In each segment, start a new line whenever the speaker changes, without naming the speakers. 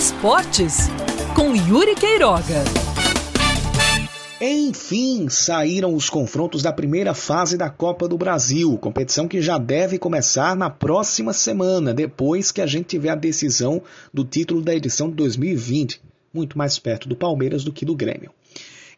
Esportes, com Yuri Queiroga.
Enfim, saíram os confrontos da primeira fase da Copa do Brasil, competição que já deve começar na próxima semana, depois que a gente tiver a decisão do título da edição de 2020, muito mais perto do Palmeiras do que do Grêmio.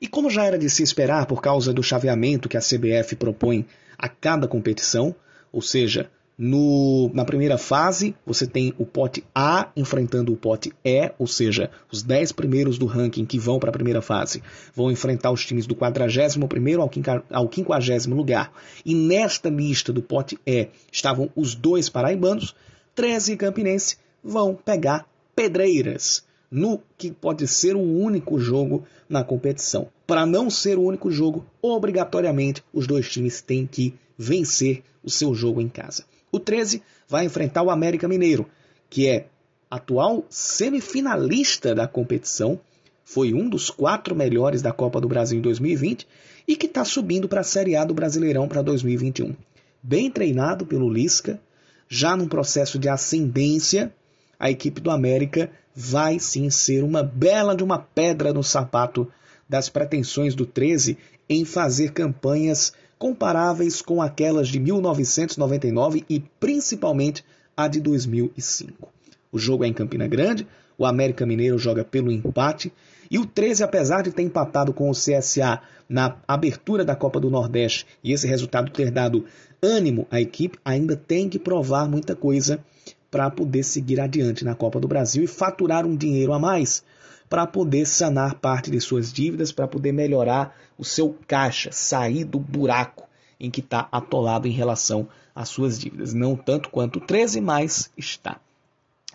E como já era de se esperar por causa do chaveamento que a CBF propõe a cada competição, ou seja, no, na primeira fase, você tem o pote A enfrentando o pote E, ou seja, os 10 primeiros do ranking que vão para a primeira fase vão enfrentar os times do 41 ao 50 lugar. E nesta lista do pote E estavam os dois paraibanos, 13 e Campinense vão pegar pedreiras no que pode ser o único jogo na competição. Para não ser o único jogo, obrigatoriamente os dois times têm que vencer o seu jogo em casa. O 13 vai enfrentar o América Mineiro, que é atual semifinalista da competição, foi um dos quatro melhores da Copa do Brasil em 2020 e que está subindo para a Série A do Brasileirão para 2021. Bem treinado pelo Lisca, já num processo de ascendência, a equipe do América vai sim ser uma bela de uma pedra no sapato das pretensões do 13 em fazer campanhas comparáveis com aquelas de 1999 e principalmente a de 2005. O jogo é em Campina Grande, o América Mineiro joga pelo empate e o 13, apesar de ter empatado com o CSA na abertura da Copa do Nordeste e esse resultado ter dado ânimo à equipe, ainda tem que provar muita coisa para poder seguir adiante na Copa do Brasil e faturar um dinheiro a mais para poder sanar parte de suas dívidas, para poder melhorar o seu caixa, sair do buraco em que está atolado em relação às suas dívidas. Não tanto quanto o 13, mas está.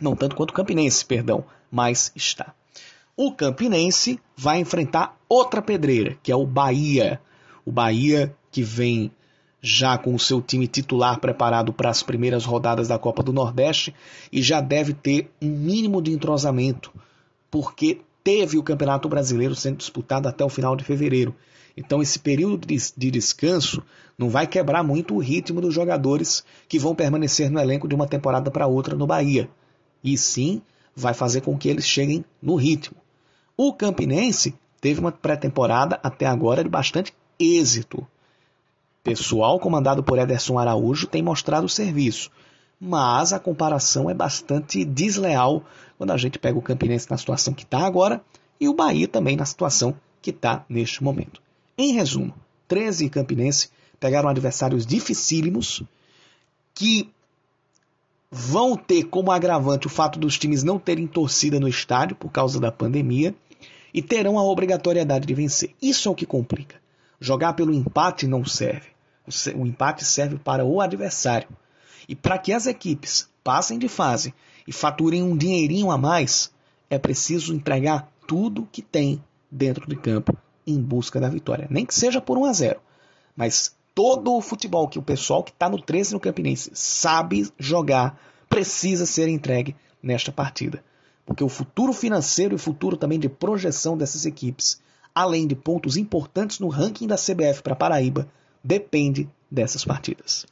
Não tanto quanto o Campinense, perdão, mas está. O Campinense vai enfrentar outra pedreira, que é o Bahia. O Bahia que vem já com o seu time titular preparado para as primeiras rodadas da Copa do Nordeste e já deve ter um mínimo de entrosamento, porque teve o Campeonato Brasileiro sendo disputado até o final de fevereiro. Então, esse período de descanso não vai quebrar muito o ritmo dos jogadores que vão permanecer no elenco de uma temporada para outra no Bahia. E sim, vai fazer com que eles cheguem no ritmo. O Campinense teve uma pré-temporada até agora de bastante êxito. Pessoal comandado por Ederson Araújo tem mostrado serviço mas a comparação é bastante desleal quando a gente pega o Campinense na situação que está agora e o Bahia também na situação que está neste momento. Em resumo, 13 e Campinense pegaram adversários dificílimos que vão ter como agravante o fato dos times não terem torcida no estádio por causa da pandemia e terão a obrigatoriedade de vencer. Isso é o que complica. Jogar pelo empate não serve. O empate serve para o adversário. E para que as equipes passem de fase e faturem um dinheirinho a mais, é preciso entregar tudo que tem dentro de campo em busca da vitória. Nem que seja por 1 a 0, mas todo o futebol que o pessoal que está no 13 no Campinense sabe jogar precisa ser entregue nesta partida. Porque o futuro financeiro e o futuro também de projeção dessas equipes, além de pontos importantes no ranking da CBF para Paraíba, depende dessas partidas.